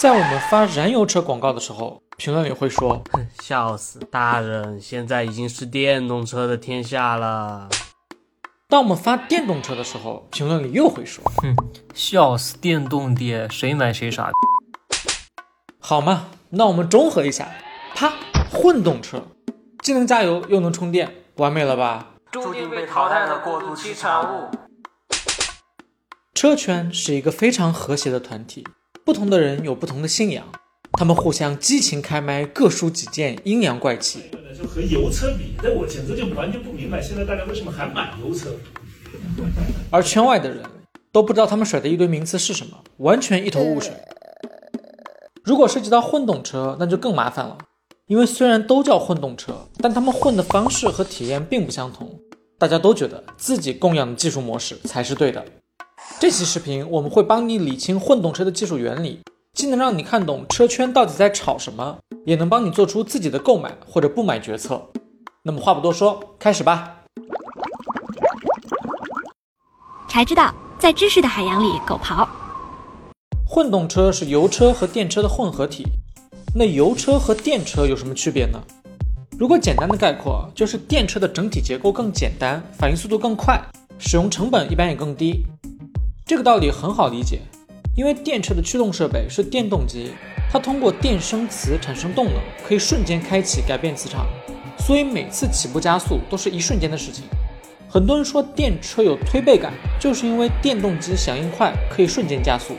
在我们发燃油车广告的时候，评论里会说：“哼，笑死！大人，现在已经是电动车的天下了。”当我们发电动车的时候，评论里又会说：“哼，笑死！电动爹，谁买谁傻。”好嘛，那我们中和一下，啪，混动车，既能加油又能充电，完美了吧？注定被淘汰的过渡期产物。车圈是一个非常和谐的团体。不同的人有不同的信仰，他们互相激情开麦，各抒己见，阴阳怪气。就和油车比，那我简直就完全不明白，现在大家为什么还买油车？而圈外的人都不知道他们甩的一堆名词是什么，完全一头雾水。如果涉及到混动车，那就更麻烦了，因为虽然都叫混动车，但他们混的方式和体验并不相同。大家都觉得自己供养的技术模式才是对的。这期视频我们会帮你理清混动车的技术原理，既能让你看懂车圈到底在吵什么，也能帮你做出自己的购买或者不买决策。那么话不多说，开始吧。才知道在知识的海洋里狗刨。混动车是油车和电车的混合体。那油车和电车有什么区别呢？如果简单的概括，就是电车的整体结构更简单，反应速度更快，使用成本一般也更低。这个道理很好理解，因为电车的驱动设备是电动机，它通过电生磁产生动能，可以瞬间开启改变磁场，所以每次起步加速都是一瞬间的事情。很多人说电车有推背感，就是因为电动机响应快，可以瞬间加速。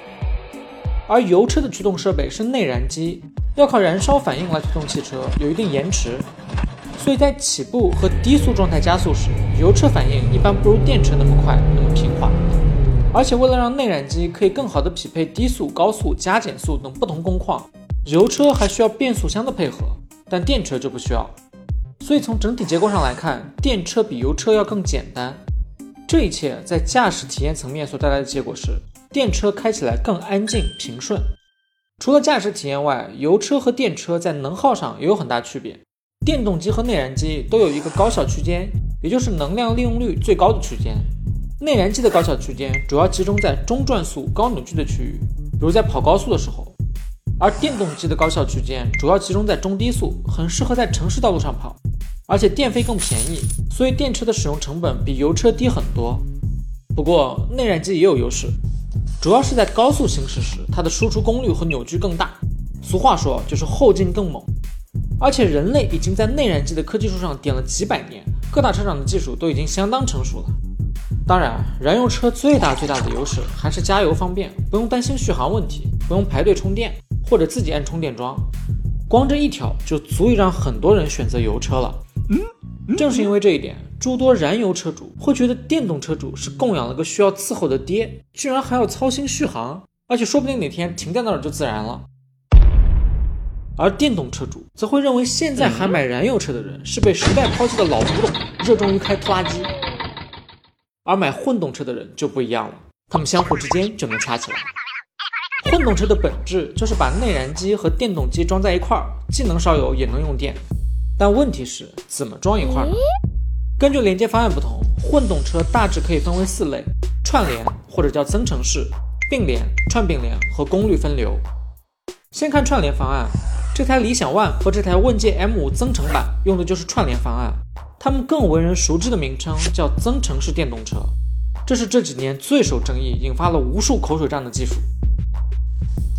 而油车的驱动设备是内燃机，要靠燃烧反应来推动汽车，有一定延迟，所以在起步和低速状态加速时，油车反应一般不如电车那么快，那么平滑。而且为了让内燃机可以更好的匹配低速、高速、加减速等不同工况，油车还需要变速箱的配合，但电车就不需要。所以从整体结构上来看，电车比油车要更简单。这一切在驾驶体验层面所带来的结果是，电车开起来更安静平顺。除了驾驶体验外，油车和电车在能耗上也有很大区别。电动机和内燃机都有一个高效区间，也就是能量利用率最高的区间。内燃机的高效区间主要集中在中转速、高扭矩的区域，比如在跑高速的时候；而电动机的高效区间主要集中在中低速，很适合在城市道路上跑，而且电费更便宜，所以电车的使用成本比油车低很多。不过内燃机也有优势，主要是在高速行驶时，它的输出功率和扭矩更大，俗话说就是后劲更猛。而且人类已经在内燃机的科技树上点了几百年，各大车厂的技术都已经相当成熟了。当然，燃油车最大最大的优势还是加油方便，不用担心续航问题，不用排队充电或者自己按充电桩，光这一条就足以让很多人选择油车了。嗯，正是因为这一点，诸多燃油车主会觉得电动车主是供养了个需要伺候的爹，居然还要操心续航，而且说不定哪天停在那儿就自燃了。而电动车主则会认为现在还买燃油车的人是被时代抛弃的老古董，热衷于开拖拉机。而买混动车的人就不一样了，他们相互之间就能掐起来。混动车的本质就是把内燃机和电动机装在一块儿，既能烧油也能用电。但问题是怎么装一块呢？根据连接方案不同，混动车大致可以分为四类：串联或者叫增程式、并联、串并联和功率分流。先看串联方案，这台理想 ONE 和这台问界 M5 增程版用的就是串联方案。他们更为人熟知的名称叫增程式电动车，这是这几年最受争议、引发了无数口水战的技术。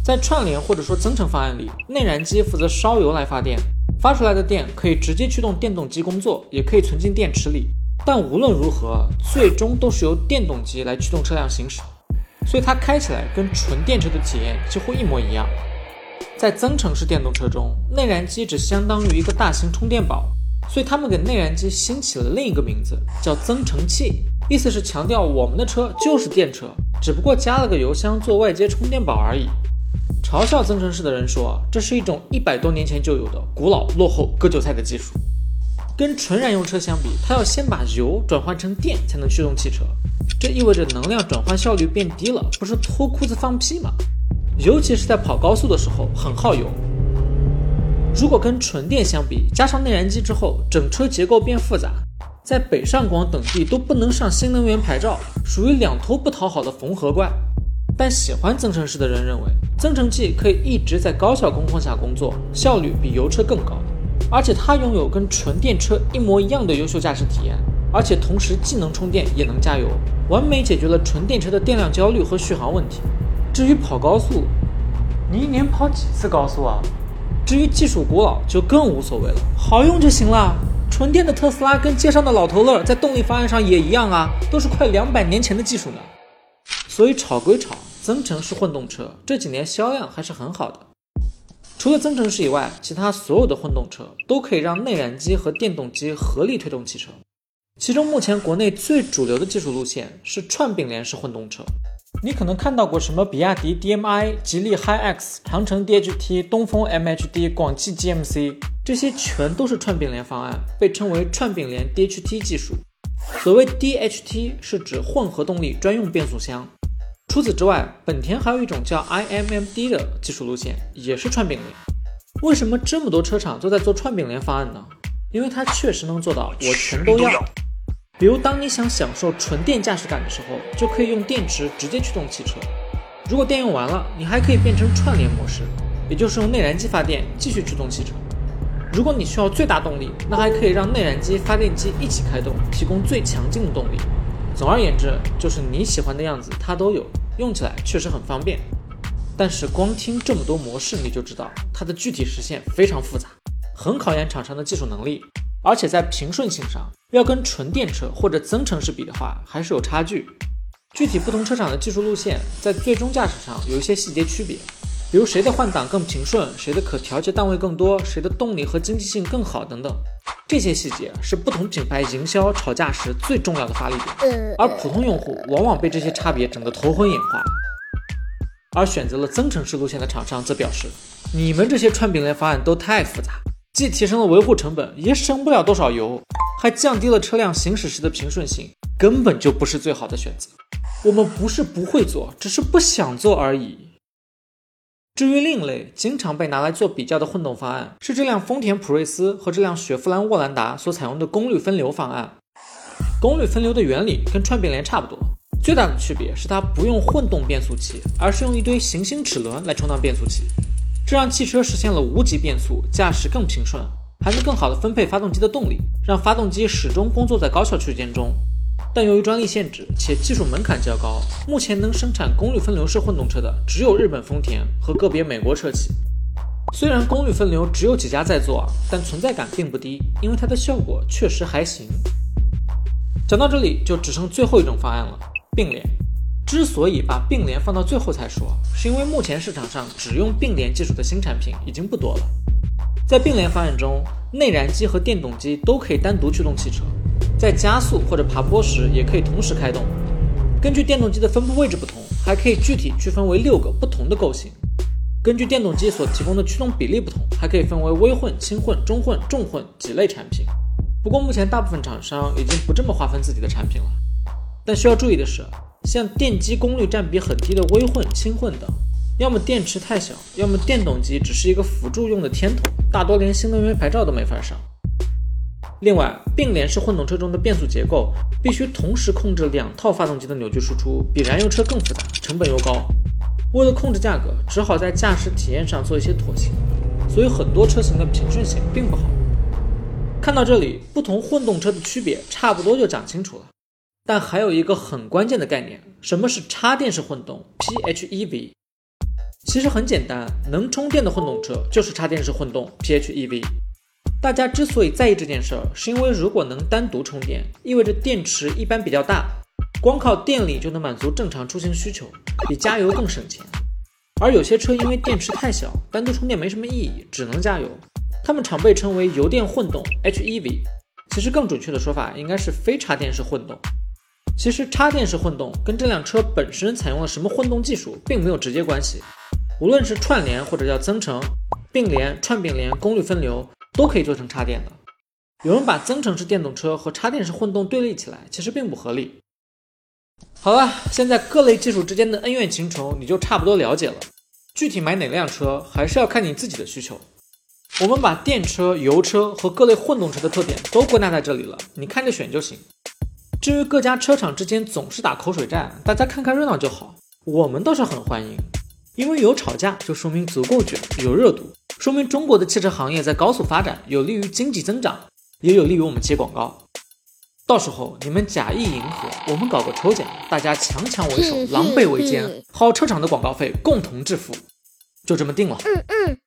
在串联或者说增程方案里，内燃机负责烧油来发电，发出来的电可以直接驱动电动机工作，也可以存进电池里。但无论如何，最终都是由电动机来驱动车辆行驶，所以它开起来跟纯电车的体验几乎一模一样。在增程式电动车中，内燃机只相当于一个大型充电宝。所以他们给内燃机新起了另一个名字，叫增程器，意思是强调我们的车就是电车，只不过加了个油箱做外接充电宝而已。嘲笑增程式的人说，这是一种一百多年前就有的古老、落后、割韭菜的技术。跟纯燃油车相比，它要先把油转换成电才能驱动汽车，这意味着能量转换效率变低了，不是脱裤子放屁吗？尤其是在跑高速的时候，很耗油。如果跟纯电相比，加上内燃机之后，整车结构变复杂，在北上广等地都不能上新能源牌照，属于两头不讨好的缝合怪。但喜欢增程式的人认为，增程器可以一直在高效工况下工作，效率比油车更高，而且它拥有跟纯电车一模一样的优秀驾驶体验，而且同时既能充电也能加油，完美解决了纯电车的电量焦虑和续航问题。至于跑高速，你一年跑几次高速啊？至于技术古老就更无所谓了，好用就行了。纯电的特斯拉跟街上的老头乐在动力方案上也一样啊，都是快两百年前的技术呢。所以炒归炒，增程式混动车这几年销量还是很好的。除了增程式以外，其他所有的混动车都可以让内燃机和电动机合力推动汽车。其中目前国内最主流的技术路线是串并联式混动车。你可能看到过什么比亚迪 DMI、吉利 HiX、长城 DHT、东风 MHD、广汽 GMC，这些全都是串并联方案，被称为串并联 DHT 技术。所谓 DHT 是指混合动力专用变速箱。除此之外，本田还有一种叫 IMMD 的技术路线，也是串并联。为什么这么多车厂都在做串并联方案呢？因为它确实能做到我全都要。比如，当你想享受纯电驾驶感的时候，就可以用电池直接驱动汽车。如果电用完了，你还可以变成串联模式，也就是用内燃机发电继续驱动汽车。如果你需要最大动力，那还可以让内燃机、发电机一起开动，提供最强劲的动力。总而言之，就是你喜欢的样子它都有，用起来确实很方便。但是光听这么多模式，你就知道它的具体实现非常复杂，很考验厂商的技术能力。而且在平顺性上，要跟纯电车或者增程式比的话，还是有差距。具体不同车厂的技术路线，在最终驾驶上有一些细节区别，比如谁的换挡更平顺，谁的可调节档位更多，谁的动力和经济性更好等等。这些细节是不同品牌营销吵架时最重要的发力点，而普通用户往往被这些差别整得头昏眼花。而选择了增程式路线的厂商则表示，你们这些串并联方案都太复杂。既提升了维护成本，也省不了多少油，还降低了车辆行驶时的平顺性，根本就不是最好的选择。我们不是不会做，只是不想做而已。至于另类经常被拿来做比较的混动方案，是这辆丰田普锐斯和这辆雪佛兰沃兰达所采用的功率分流方案。功率分流的原理跟串并联差不多，最大的区别是它不用混动变速器，而是用一堆行星齿轮来充当变速器。这让汽车实现了无级变速，驾驶更平顺，还能更好的分配发动机的动力，让发动机始终工作在高效区间中。但由于专利限制且技术门槛较高，目前能生产功率分流式混动车的只有日本丰田和个别美国车企。虽然功率分流只有几家在做，但存在感并不低，因为它的效果确实还行。讲到这里，就只剩最后一种方案了——并联。之所以把并联放到最后才说，是因为目前市场上只用并联技术的新产品已经不多了。在并联方案中，内燃机和电动机都可以单独驱动汽车，在加速或者爬坡时也可以同时开动。根据电动机的分布位置不同，还可以具体区分为六个不同的构型。根据电动机所提供的驱动比例不同，还可以分为微混、轻混、中混、重混几类产品。不过目前大部分厂商已经不这么划分自己的产品了。但需要注意的是。像电机功率占比很低的微混、轻混等，要么电池太小，要么电动机只是一个辅助用的天头，大多连新能源牌照都没法上。另外，并联式混动车中的变速结构必须同时控制两套发动机的扭矩输出，比燃油车更复杂，成本又高。为了控制价格，只好在驾驶体验上做一些妥协，所以很多车型的平顺性并不好。看到这里，不同混动车的区别差不多就讲清楚了。但还有一个很关键的概念，什么是插电式混动 （PHEV）？其实很简单，能充电的混动车就是插电式混动 （PHEV）。大家之所以在意这件事儿，是因为如果能单独充电，意味着电池一般比较大，光靠电力就能满足正常出行需求，比加油更省钱。而有些车因为电池太小，单独充电没什么意义，只能加油，它们常被称为油电混动 （HEV）。其实更准确的说法应该是非插电式混动。其实插电式混动跟这辆车本身采用了什么混动技术并没有直接关系，无论是串联或者叫增程、并联、串并联、功率分流，都可以做成插电的。有人把增程式电动车和插电式混动对立起来，其实并不合理。好了，现在各类技术之间的恩怨情仇你就差不多了解了。具体买哪辆车还是要看你自己的需求。我们把电车、油车和各类混动车的特点都归纳在这里了，你看着选就行。至于各家车厂之间总是打口水战，大家看看热闹就好。我们倒是很欢迎。因为有吵架，就说明足够卷，有热度，说明中国的汽车行业在高速发展，有利于经济增长，也有利于我们接广告。到时候你们假意迎合，我们搞个抽奖，大家强强为首，狼狈为奸，好车厂的广告费共同致富，就这么定了。嗯嗯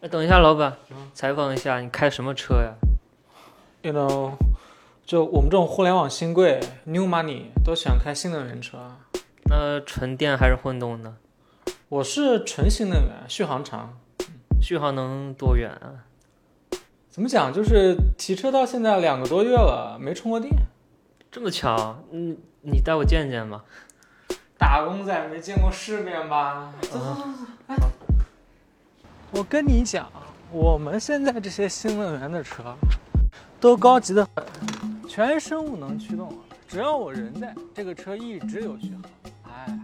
哎，等一下，老板，采访一下，你开什么车呀？You know，就我们这种互联网新贵，new money 都喜欢开新能源车。那纯电还是混动呢？我是纯新能源，续航长。续航能多远啊？怎么讲？就是提车到现在两个多月了，没充过电。这么巧？嗯，你带我见见吧。打工仔没见过世面吧？走走走走，来。我跟你讲，我们现在这些新能源的车，都高级的很，全生物能驱动，只要我人在，这个车一直有续航。哎。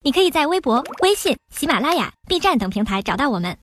你可以在微博、微信、喜马拉雅、B 站等平台找到我们。